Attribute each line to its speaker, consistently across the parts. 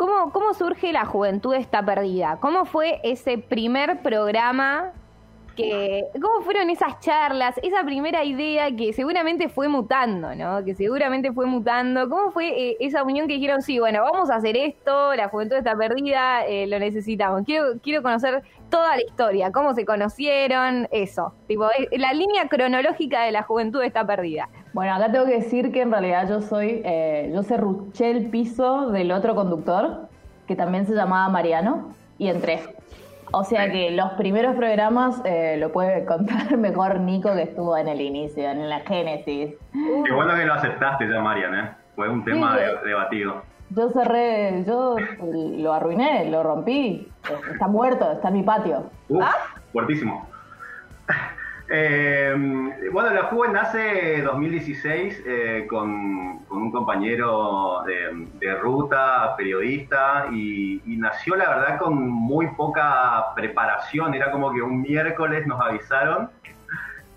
Speaker 1: ¿cómo, ¿cómo surge la juventud está perdida? ¿Cómo fue ese primer programa que, ¿cómo fueron esas charlas, esa primera idea que seguramente fue mutando, ¿no? Que seguramente fue mutando. ¿Cómo fue eh, esa unión que dijeron, sí, bueno, vamos a hacer esto, la juventud está perdida, eh, lo necesitamos? Quiero, quiero conocer toda la historia, cómo se conocieron, eso. Tipo, eh, la línea cronológica de la juventud está perdida.
Speaker 2: Bueno, acá tengo que decir que en realidad yo soy, yo cerruché el piso del otro conductor, que también se llamaba Mariano, y entré. O sea que los primeros programas eh, lo puede contar mejor Nico que estuvo en el inicio, en la génesis.
Speaker 3: Qué bueno que lo aceptaste ya, Marian, ¿eh? Fue un tema debatido.
Speaker 2: Yo cerré, yo lo arruiné, lo rompí. Está muerto, está en mi patio.
Speaker 3: Uf, ¿Ah? Fuertísimo. Eh, bueno, la Juve nace 2016 eh, con, un compañero de, ruta, periodista, y, nació la verdad con muy poca preparación. Era como que un miércoles nos avisaron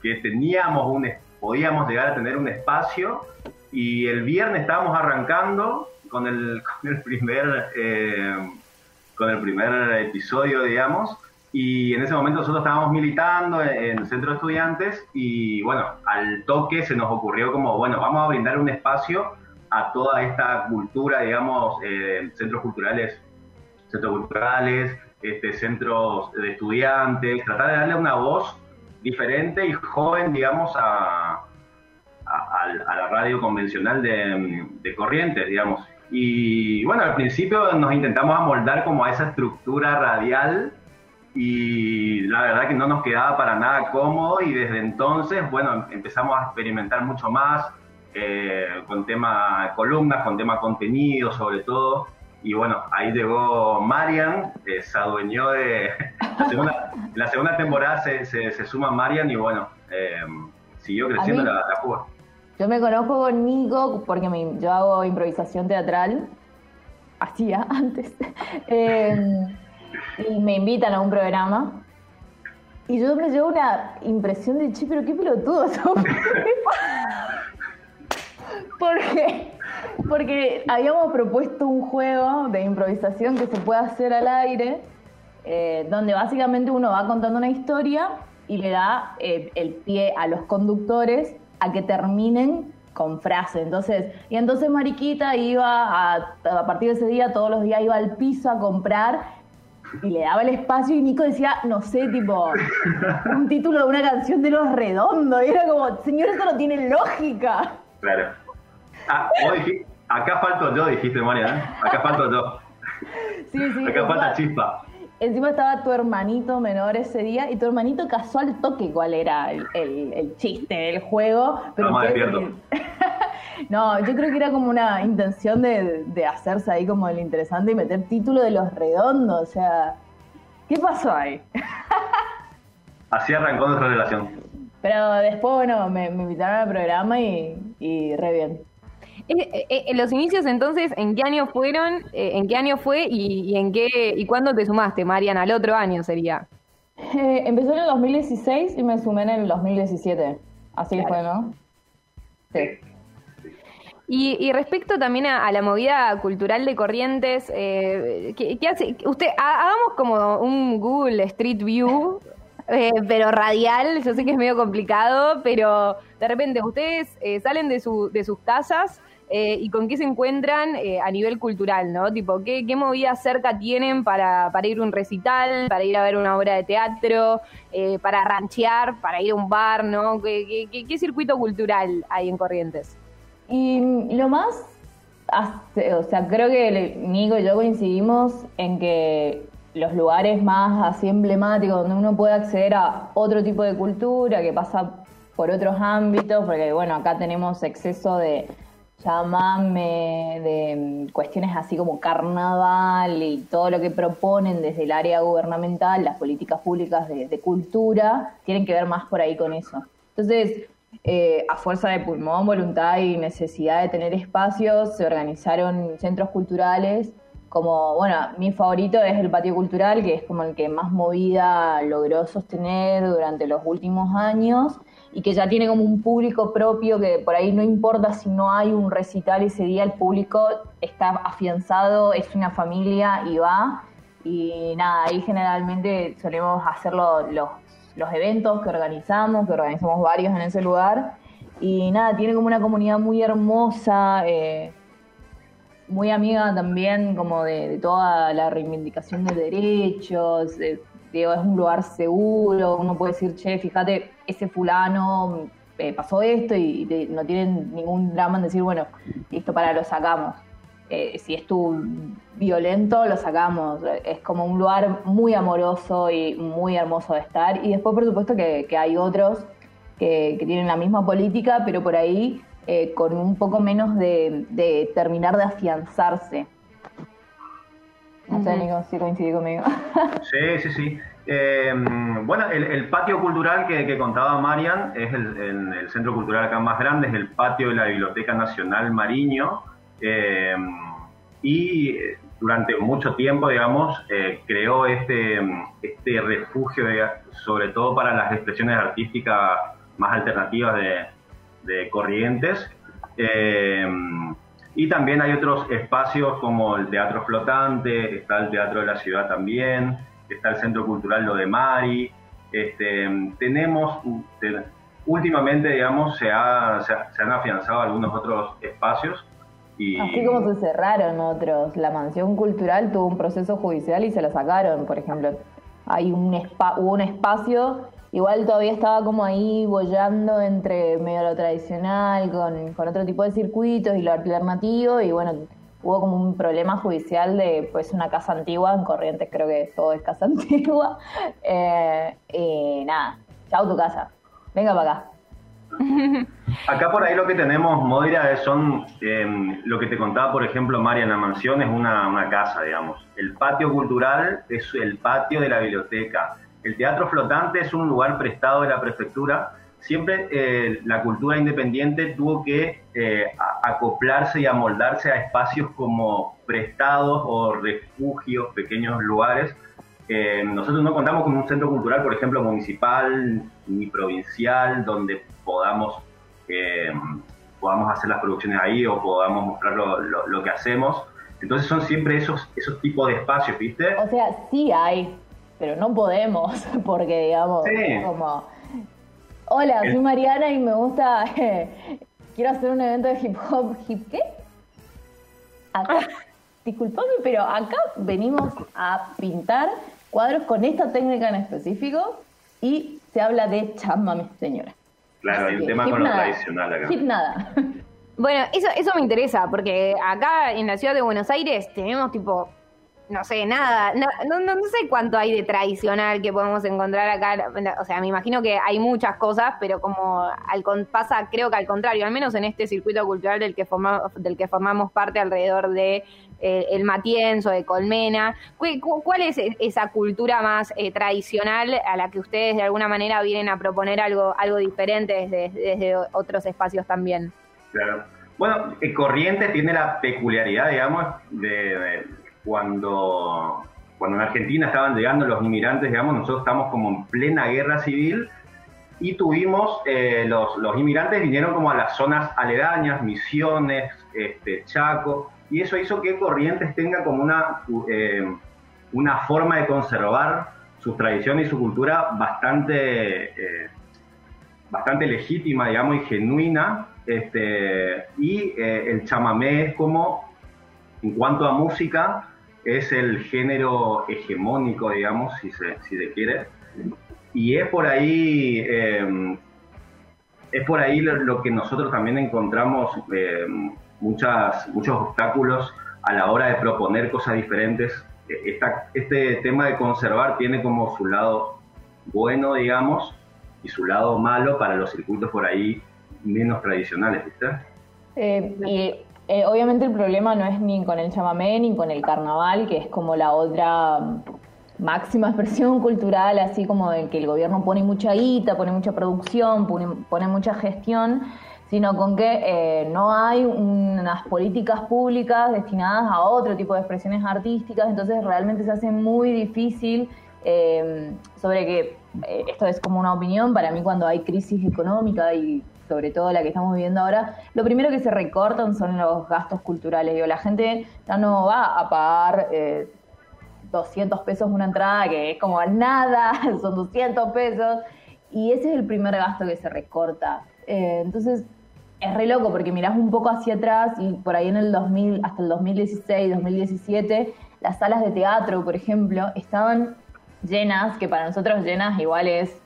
Speaker 3: que teníamos un, podíamos llegar a tener un espacio, y el viernes estábamos arrancando con el, con el primer eh, con el primer episodio, digamos. Y en ese momento nosotros estábamos militando en el centro de estudiantes y bueno, al toque se nos ocurrió como, bueno, vamos a brindar un espacio a toda esta cultura, digamos, eh, centros culturales, centros culturales, este, centros de estudiantes, tratar de darle una voz diferente y joven, digamos, a, a, la radio convencional de, de Corrientes, digamos. Y bueno, al principio nos intentamos amoldar como a esa estructura radial y la verdad que no nos quedaba para nada cómodo y desde entonces, bueno, empezamos a experimentar mucho más eh, con tema columnas, con tema contenido sobre todo. Y bueno, ahí llegó Marian, eh, se adueñó de... La segunda, la segunda temporada se, se, suma Marian y bueno, eh, siguió creciendo la, la
Speaker 2: Yo me conozco con Nico porque yo hago improvisación teatral, hacía antes. Y me invitan a un programa. Y yo me llevo una impresión de, che, pero qué pelotudo porque, porque habíamos propuesto un juego de improvisación que se puede hacer al aire, eh, donde básicamente uno va contando una historia y le da eh, el pie a los conductores a que terminen con frase. Entonces, y entonces Mariquita iba a, a partir de ese día, todos los días iba al piso a comprar y le daba el espacio y Nico decía, no sé, tipo, un título de una canción de los redondos. Y era como, señor, eso no tiene lógica.
Speaker 3: Claro. Ah, acá falto yo, dijiste, María, ¿eh? Acá falto yo. Sí, sí. Acá falta chispa.
Speaker 2: Encima estaba tu hermanito menor ese día y tu hermanito casó al toque cuál era el, el, chiste del juego.
Speaker 3: Pero no,
Speaker 2: no, yo creo que era como una intención de, de, hacerse ahí como el interesante y meter título de los redondos. O sea, ¿qué pasó ahí?
Speaker 3: Así arrancó nuestra relación.
Speaker 2: Pero después, bueno, me, invitaron al programa y, y re bien.
Speaker 1: Eh, eh, en los inicios entonces, ¿en qué año fueron? Eh, ¿En qué año fue y, en qué y cuándo te sumaste, Mariana? Al otro año sería.
Speaker 2: empezó en el 2016 y me sumé en el 2017. Así fue, ¿no? Sí.
Speaker 1: Y, respecto también a, la movida cultural de Corrientes, ¿qué, hace? Usted, hagamos como un Google Street View, pero radial, yo sé que es medio complicado, pero de repente ustedes salen de, su, de sus casas eh, y con qué se encuentran eh, a nivel cultural, ¿no? Tipo, ¿qué, qué movidas cerca tienen para, para, ir a un recital, para ir a ver una obra de teatro, eh, para ranchear, para ir a un bar, ¿no? ¿Qué, qué, circuito cultural hay en Corrientes?
Speaker 2: Y lo más, o sea, creo que Nico y yo coincidimos en que los lugares más así emblemáticos donde uno puede acceder a otro tipo de cultura que pasa por otros ámbitos, porque bueno, acá tenemos exceso de llámame de mm, cuestiones así como carnaval y todo lo que proponen desde el área gubernamental, las políticas públicas de, cultura, tienen que ver más por ahí con eso. Entonces, eh, a fuerza de pulmón, voluntad y necesidad de tener espacios, se organizaron centros culturales. Como, bueno, mi favorito es el patio cultural, que es como el que más movida logró sostener durante los últimos años y que ya tiene como un público propio que por ahí no importa si no hay un recital ese día, el público está afianzado, es una familia y va. Y nada, ahí generalmente solemos hacer los, los eventos que organizamos, que organizamos varios en ese lugar. Y nada, tiene como una comunidad muy hermosa, eh, muy amiga también como de, toda la reivindicación de derechos. digo, es un lugar seguro, uno puede decir, che, fíjate, ese fulano eh, pasó esto y, no tienen ningún drama en decir, bueno, esto para lo sacamos. Eh, si es tu violento, lo sacamos. Es como un lugar muy amoroso y muy hermoso de estar. Y después, por supuesto, que, hay otros que, tienen la misma política, pero por ahí eh, con un poco menos de, terminar de afianzarse. No sé, Nico, si coincidí conmigo.
Speaker 3: Sí, sí, sí. Eh, bueno, el, patio cultural que, contaba Marian es el, el, centro cultural acá más grande, es el patio de la Biblioteca Nacional Mariño. Eh, y durante mucho tiempo, digamos, eh, creó este, este refugio, sobre todo para las expresiones artísticas más alternativas de, Corrientes. Eh, y también hay otros espacios como el Teatro Flotante, está el Teatro de la Ciudad también, está el Centro Cultural Lo de Mari. Este, tenemos, últimamente, digamos, se, se han afianzado algunos otros espacios
Speaker 2: Así como se cerraron otros. La mansión cultural tuvo un proceso judicial y se la sacaron, por ejemplo. Hay un hubo un espacio, igual todavía estaba como ahí bollando entre medio lo tradicional, con, con otro tipo de circuitos y lo alternativo, y bueno, hubo como un problema judicial de pues una casa antigua, en Corrientes creo que todo es casa antigua. Eh, y nada, chao tu casa, venga para acá.
Speaker 3: Acá por ahí lo que tenemos, Moira, son em, lo que te contaba, por ejemplo, Mariana Mansión es una, casa, digamos. El patio cultural es el patio de la biblioteca. El teatro flotante es un lugar prestado de la prefectura. Siempre eh, la cultura independiente tuvo que eh, acoplarse y amoldarse a espacios como prestados o refugios, pequeños lugares. Eh, nosotros no contamos con un centro cultural, por ejemplo, municipal ni provincial, donde podamos, eh, podamos hacer las producciones ahí o podamos mostrar lo, que hacemos. Entonces son siempre esos, esos tipos de espacios, ¿viste?
Speaker 2: O sea, sí hay, pero no podemos, porque digamos, como, hola, soy Mariana y me gusta, quiero hacer un evento de hip hop, ¿hip qué? Acá, disculpame, pero acá venimos a pintar cuadros con esta técnica en específico y se habla de chamba, mi señora.
Speaker 3: Claro, hay un tema con lo tradicional acá.
Speaker 2: nada.
Speaker 1: Bueno, eso, eso me interesa, porque acá en la ciudad de Buenos Aires tenemos tipo, no sé, nada, no, no, no sé cuánto hay de tradicional que podemos encontrar acá. O sea, me imagino que hay muchas cosas, pero como al, pasa, creo que al contrario, al menos en este circuito cultural del que, formamos, del que formamos parte alrededor de eh, el Matienzo, de Colmena. ¿Cuál es e-, esa cultura más eh, tradicional a la que ustedes de alguna manera vienen a proponer algo, algo diferente desde, otros espacios también?
Speaker 3: Claro. Bueno, Corrientes tiene la peculiaridad, digamos, de, cuando, cuando en Argentina estaban llegando los inmigrantes, digamos, nosotros estamos como en plena guerra civil y tuvimos, eh, los, los inmigrantes vinieron como a las zonas aledañas, Misiones, este, Chaco, y eso hizo que Corrientes tenga como una, eh, una forma de conservar sus tradiciones y su cultura bastante, eh, bastante legítima, digamos, y genuina. Este, y el chamamé es como, en cuanto a música, es el género hegemónico, digamos, si se, si se quiere. Y es por ahí, es por ahí lo, que nosotros también encontramos muchas, muchos obstáculos a la hora de proponer cosas diferentes. E, este tema de conservar tiene como su lado bueno, digamos, y su lado malo para los circuitos por ahí menos tradicionales, ¿viste?
Speaker 2: Eh, eh, obviamente el problema no es ni con el chamamé ni con el carnaval, que es como la otra máxima expresión cultural, así como en que el gobierno pone mucha guita, pone mucha producción, pone mucha gestión sino con que eh, no hay unas políticas públicas destinadas a otro tipo de expresiones artísticas, entonces realmente se hace muy difícil eh, sobre que eh, esto es como una opinión, para mí cuando hay crisis económica y sobre todo la que estamos viviendo ahora, lo primero que se recortan son los gastos culturales. Digo, la gente ya no va a pagar 200 eh, pesos una entrada, que es como nada, son 200 pesos, y ese es el primer gasto que se recorta. Eh, entonces, es re loco porque mirás un poco hacia atrás y por ahí en el 2000, hasta el 2016, 2017, las salas de teatro, por ejemplo, estaban llenas, que para nosotros llenas igual es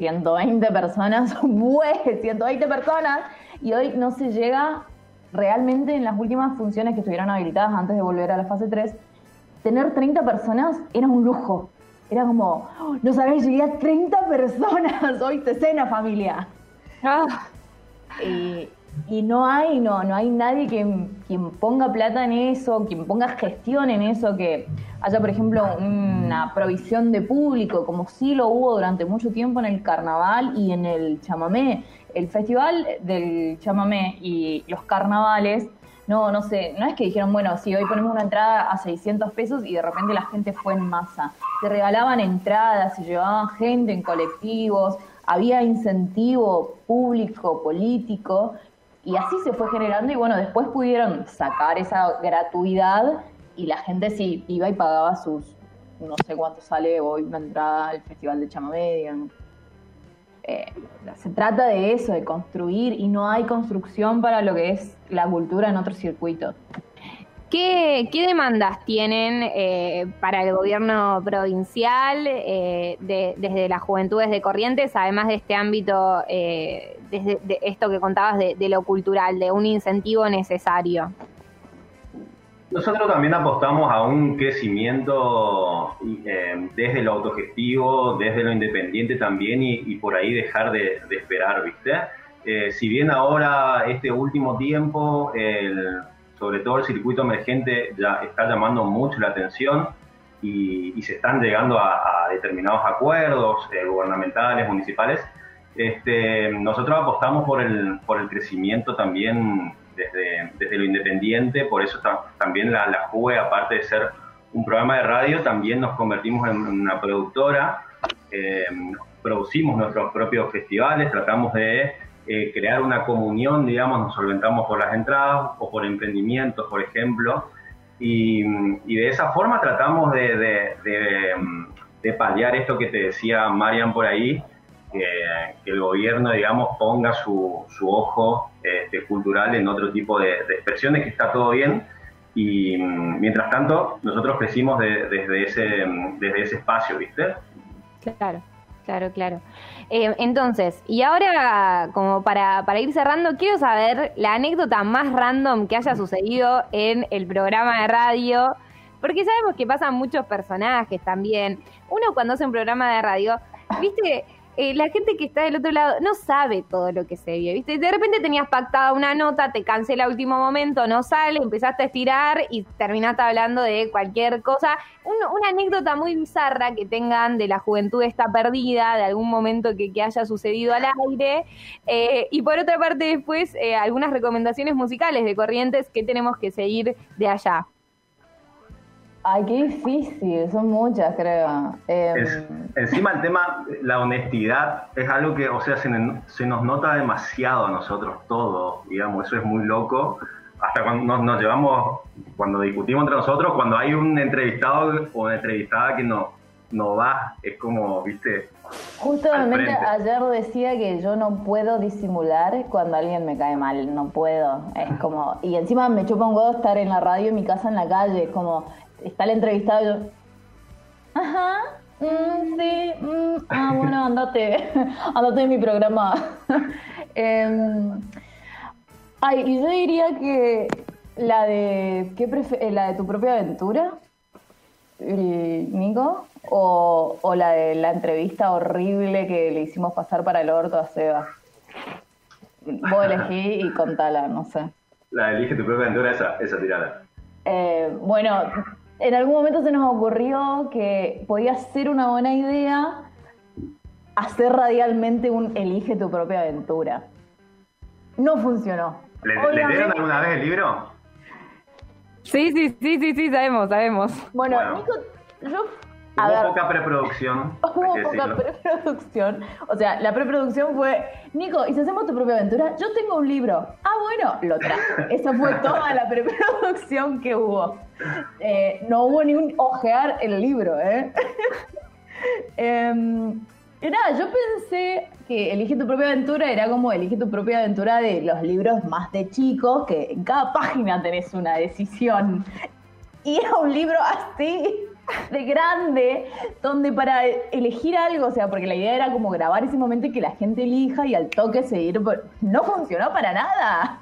Speaker 2: 120 personas, ¡bueh! 120 personas, y hoy no se llega realmente en las últimas funciones que estuvieron habilitadas antes de volver a la fase 3, tener 30 personas era un lujo. Era como, oh, no sabes, llegué a 30 personas, hoy te cena familia. Ah. Y, y, no hay, no, no hay nadie que, quien ponga plata en eso, quien ponga gestión en eso, que haya, por ejemplo, una provisión de público, como sí lo hubo durante mucho tiempo en el carnaval y en el chamamé. El festival del chamamé y los carnavales, no, no sé, no es que dijeron, bueno, sí, hoy ponemos una entrada a 600 pesos y de repente la gente fue en masa. Se regalaban entradas, se llevaban gente en colectivos, había incentivo público, político, y así se fue generando y bueno, después pudieron sacar esa gratuidad y la gente sí iba y pagaba sus, no sé cuánto sale hoy una entrada al Festival de Chamamé, eh, se trata de eso, de construir, y no hay construcción para lo que es la cultura en otro circuito.
Speaker 1: ¿Qué, demandas tienen eh, para el gobierno provincial eh, desde las juventudes de Corrientes, además de este ámbito, desde de esto que contabas de, lo cultural, de un incentivo necesario?
Speaker 3: Nosotros también apostamos a un crecimiento eh, desde lo autogestivo, desde lo independiente también y, por ahí dejar de, esperar, ¿viste? Eh, si bien ahora este último tiempo, sobre todo el circuito emergente ya está llamando mucho la atención y, se están llegando a, determinados acuerdos eh, gubernamentales, municipales, este, nosotros apostamos por el, por el crecimiento también desde, lo independiente, por eso también la, la JUE, aparte de ser un programa de radio, también nos convertimos en una productora, eh, producimos nuestros propios festivales, tratamos de eh, crear una comunión, digamos, nos solventamos por las entradas o por emprendimientos, por ejemplo, y, de esa forma tratamos de, de, de, paliar esto que te decía Marian por ahí, que, el gobierno, digamos, ponga su, su ojo este, cultural en otro tipo de, expresiones, que está todo bien. Y mientras tanto, nosotros crecimos desde, ese, desde ese espacio, ¿viste?
Speaker 1: Claro, claro, claro. Eh, entonces, y ahora, como para, para ir cerrando, quiero saber la anécdota más random que haya sucedido en el programa de radio, porque sabemos que pasan muchos personajes también. Uno cuando hace un programa de radio, viste, eh, la gente que está del otro lado no sabe todo lo que se vio, ¿viste? De repente tenías pactada una nota, te cancela último momento, no sale, empezaste a estirar y terminaste hablando de cualquier cosa. una anécdota muy bizarra que tengan de la juventud está perdida, de algún momento que, haya sucedido al aire. Eh, y por otra parte, después, eh, algunas recomendaciones musicales de corrientes que tenemos que seguir de allá.
Speaker 2: Ay, qué difícil, son muchas, creo. Em,
Speaker 3: encima el tema, la honestidad, es algo que, o sea, se, nos nota demasiado a nosotros todos, digamos, eso es muy loco. Hasta cuando nos, llevamos, cuando discutimos entre nosotros, cuando hay un entrevistado o una entrevistada que no, no va, es como, viste.
Speaker 2: Justamente ayer decía que yo no puedo disimular cuando alguien me cae mal, no puedo. Es como, y encima me chupa un godo estar en la radio en mi casa en la calle, es como, está el entrevistado y yo, ajá, mm, sí, mm, ah, bueno, andate, andate en mi programa. Em, ay, y yo diría que la de, ¿qué eh, la de tu propia aventura, Nico, o, o la de la entrevista horrible que le hicimos pasar para el orto a Seba. Vos elegí y contala, no sé.
Speaker 3: La elige tu propia aventura, esa, esa tirada.
Speaker 2: Eh, bueno, en algún momento se nos ocurrió que podía ser una buena idea hacer radialmente un elige tu propia aventura. No funcionó.
Speaker 3: ¿Le, dieron alguna vez el libro?
Speaker 1: Sí, sí, sí, sí, sí, sabemos, sabemos.
Speaker 2: Bueno, Nico, yo
Speaker 3: Hubo poca preproducción.
Speaker 2: Hubo poca preproducción. O sea, la preproducción fue, Nico, ¿y si hacemos tu propia aventura? Yo tengo un libro. Ah, bueno, lo traje. Esa fue toda la preproducción que hubo. Eh, no hubo ni un ojear el libro, ¿eh? Em, y nada, yo pensé que Elige tu propia aventura era como Elige tu propia aventura de los libros más de chicos, que en cada página tenés una decisión. Y era un libro así de grande, donde para elegir algo, o sea, porque la idea era como grabar ese momento y que la gente elija y al toque seguir, no funcionó para nada.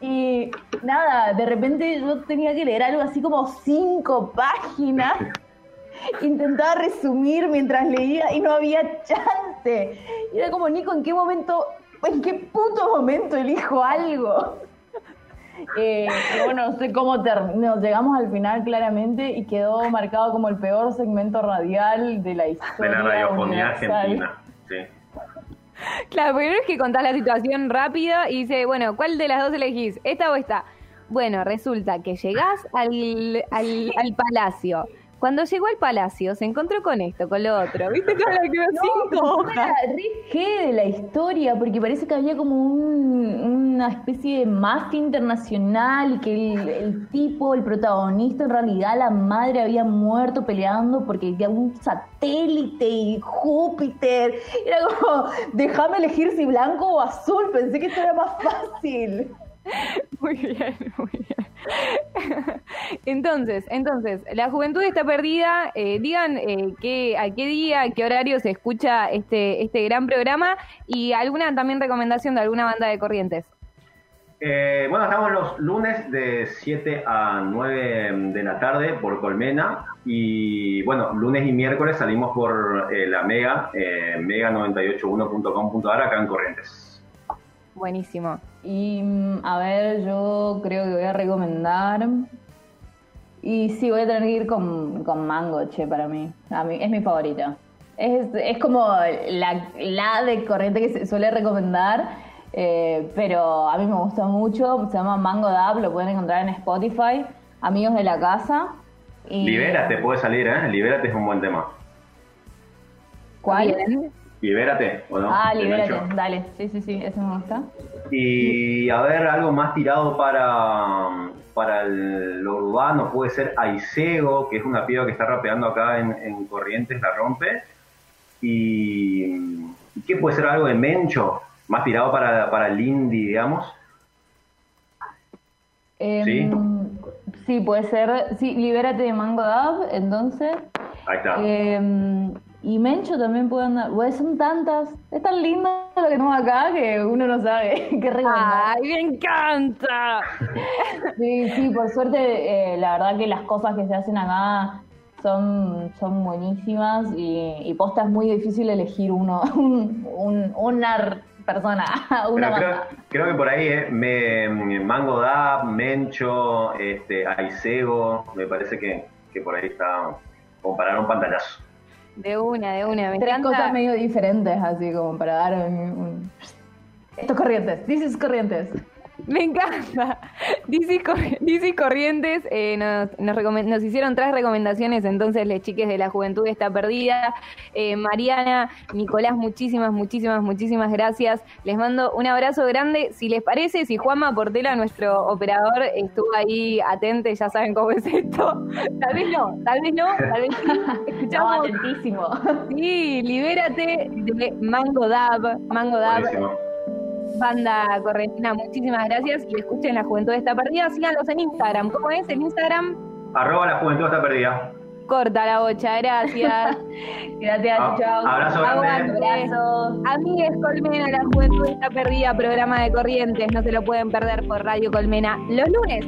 Speaker 2: Y nada, de repente yo tenía que leer algo así como cinco páginas. Intentaba resumir mientras leía y no había chance. Y era como, Nico, ¿en qué momento, en qué puto momento elijo algo? Eh, bueno, no sé cómo nos llegamos al final claramente y quedó marcado como el peor segmento radial de la historia.
Speaker 3: De la radiofonía argentina, sí.
Speaker 1: Claro, primero es que contás la situación rápida y dice, bueno, ¿cuál de las dos elegís? ¿Esta o esta? Bueno, resulta que llegás al, al, al palacio cuando llegó al palacio se encontró con esto, con lo otro. ¿Viste cómo la quedó cinco hojas?
Speaker 2: Re de la historia, porque parece que había como una especie de mafia internacional y que el, tipo, el protagonista, en realidad la madre había muerto peleando porque había un satélite y Júpiter. Era como, déjame elegir si blanco o azul. Pensé que esto era más fácil.
Speaker 1: Muy bien, muy bien. Entonces, entonces, la juventud está perdida. Eh, digan eh, qué, a qué día, a qué horario se escucha este, este gran programa y alguna también recomendación de alguna banda de corrientes.
Speaker 3: Eh, bueno, estamos los lunes de 7 a 9 de la tarde por Colmena y bueno, lunes y miércoles salimos por la Mega, mega981.com.ar acá en Corrientes.
Speaker 1: Buenísimo.
Speaker 2: Y mm, a ver, yo creo que voy a recomendar. Y sí, voy a tener que ir con, Mango, che, para mí. A mí es mi favorita. Es, es como la, la de corriente que se suele recomendar, eh, pero a mí me gusta mucho. Se llama Mango Dab, lo pueden encontrar en Spotify. Amigos de la casa.
Speaker 3: Y... Libérate, puede salir, ¿eh? Libérate es un buen tema.
Speaker 2: ¿Cuál?
Speaker 3: Libérate, ¿o no?
Speaker 2: Ah, libérate, dale. Sí, sí, sí, eso me gusta.
Speaker 3: Y a ver, algo más tirado para, para lo urbano, puede ser Aisego, que es una piba que está rapeando acá en, Corrientes, la rompe. Y, ¿qué puede ser algo de Mencho? Más tirado para, para el indie, digamos.
Speaker 2: Em, sí. Sí, puede ser. Sí, libérate de Mango Dab, entonces.
Speaker 3: Ahí está.
Speaker 2: Em, y Mencho también puede andar. Pues son tantas. Es tan lindo lo que tenemos acá que uno no sabe qué recomendar.
Speaker 1: ¡Ay, me encanta!
Speaker 2: Sí, sí, por suerte, eh, la verdad que las cosas que se hacen acá son, son buenísimas y, y posta es muy difícil elegir uno, un, una persona, una
Speaker 3: creo, creo, que por ahí eh, me, Mango Da, Mencho, este, Aisego, me parece que, que por ahí está como para un pantallazo.
Speaker 1: De una, de una. Me
Speaker 2: Tres cosas medio diferentes, así como para dar un... Estos corrientes, dices corrientes.
Speaker 1: Me encanta. DC, Corrientes eh, nos, nos, hicieron tres recomendaciones, entonces les chiques de la juventud está perdida. Eh, Mariana, Nicolás, muchísimas, muchísimas, muchísimas gracias. Les mando un abrazo grande. Si les parece, si Juanma Portela, nuestro operador, estuvo ahí atente, ya saben cómo es esto. Tal vez no, tal vez no, tal vez sí.
Speaker 2: Escuchamos. atentísimo.
Speaker 1: Sí, libérate de Mango Dab. Mango Dab banda correntina, muchísimas gracias y escuchen La Juventud está perdida. Síganlos en Instagram. ¿Cómo es el Instagram?
Speaker 3: Arroba La Juventud está perdida.
Speaker 1: Corta la bocha, gracias.
Speaker 2: gracias, ah, chao.
Speaker 3: Abrazo grande.
Speaker 1: Abrazo. Amigues Colmena, La Juventud está perdida, programa de Corrientes. No se lo pueden perder por Radio Colmena los lunes.